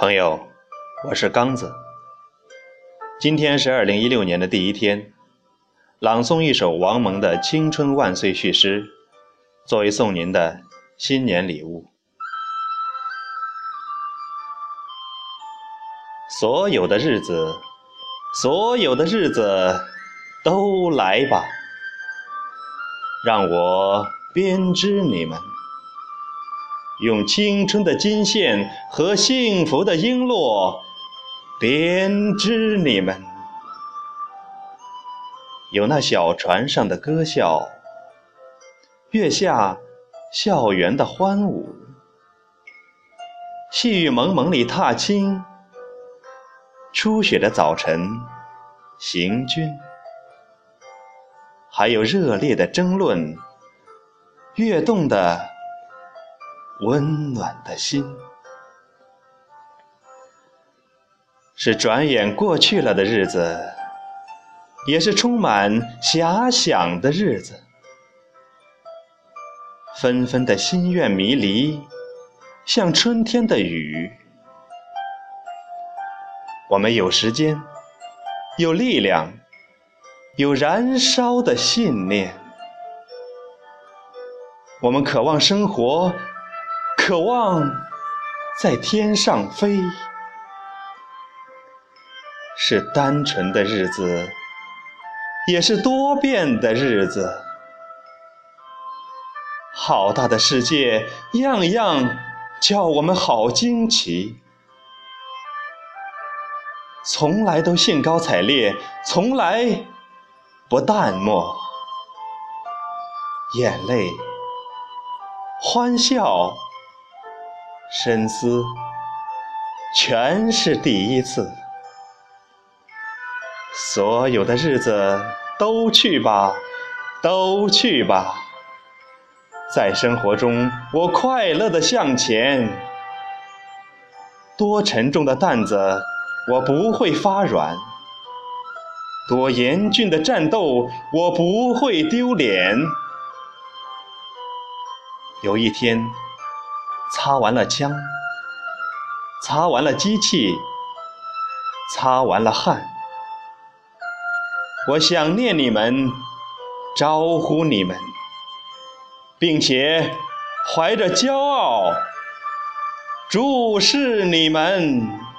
朋友，我是刚子。今天是二零一六年的第一天，朗诵一首王蒙的《青春万岁》序诗，作为送您的新年礼物。所有的日子，所有的日子，都来吧，让我编织你们。用青春的金线和幸福的璎珞编织你们，有那小船上的歌笑，月下校园的欢舞，细雨蒙蒙里踏青，初雪的早晨行军，还有热烈的争论，跃动的。温暖的心，是转眼过去了的日子，也是充满遐想的日子。纷纷的心愿迷离，像春天的雨。我们有时间，有力量，有燃烧的信念。我们渴望生活。渴望在天上飞，是单纯的日子，也是多变的日子。好大的世界，样样叫我们好惊奇。从来都兴高采烈，从来不淡漠。眼泪，欢笑。深思，全是第一次。所有的日子都去吧，都去吧。在生活中，我快乐的向前。多沉重的担子，我不会发软；多严峻的战斗，我不会丢脸。有一天。擦完了枪，擦完了机器，擦完了汗，我想念你们，招呼你们，并且怀着骄傲注视你们。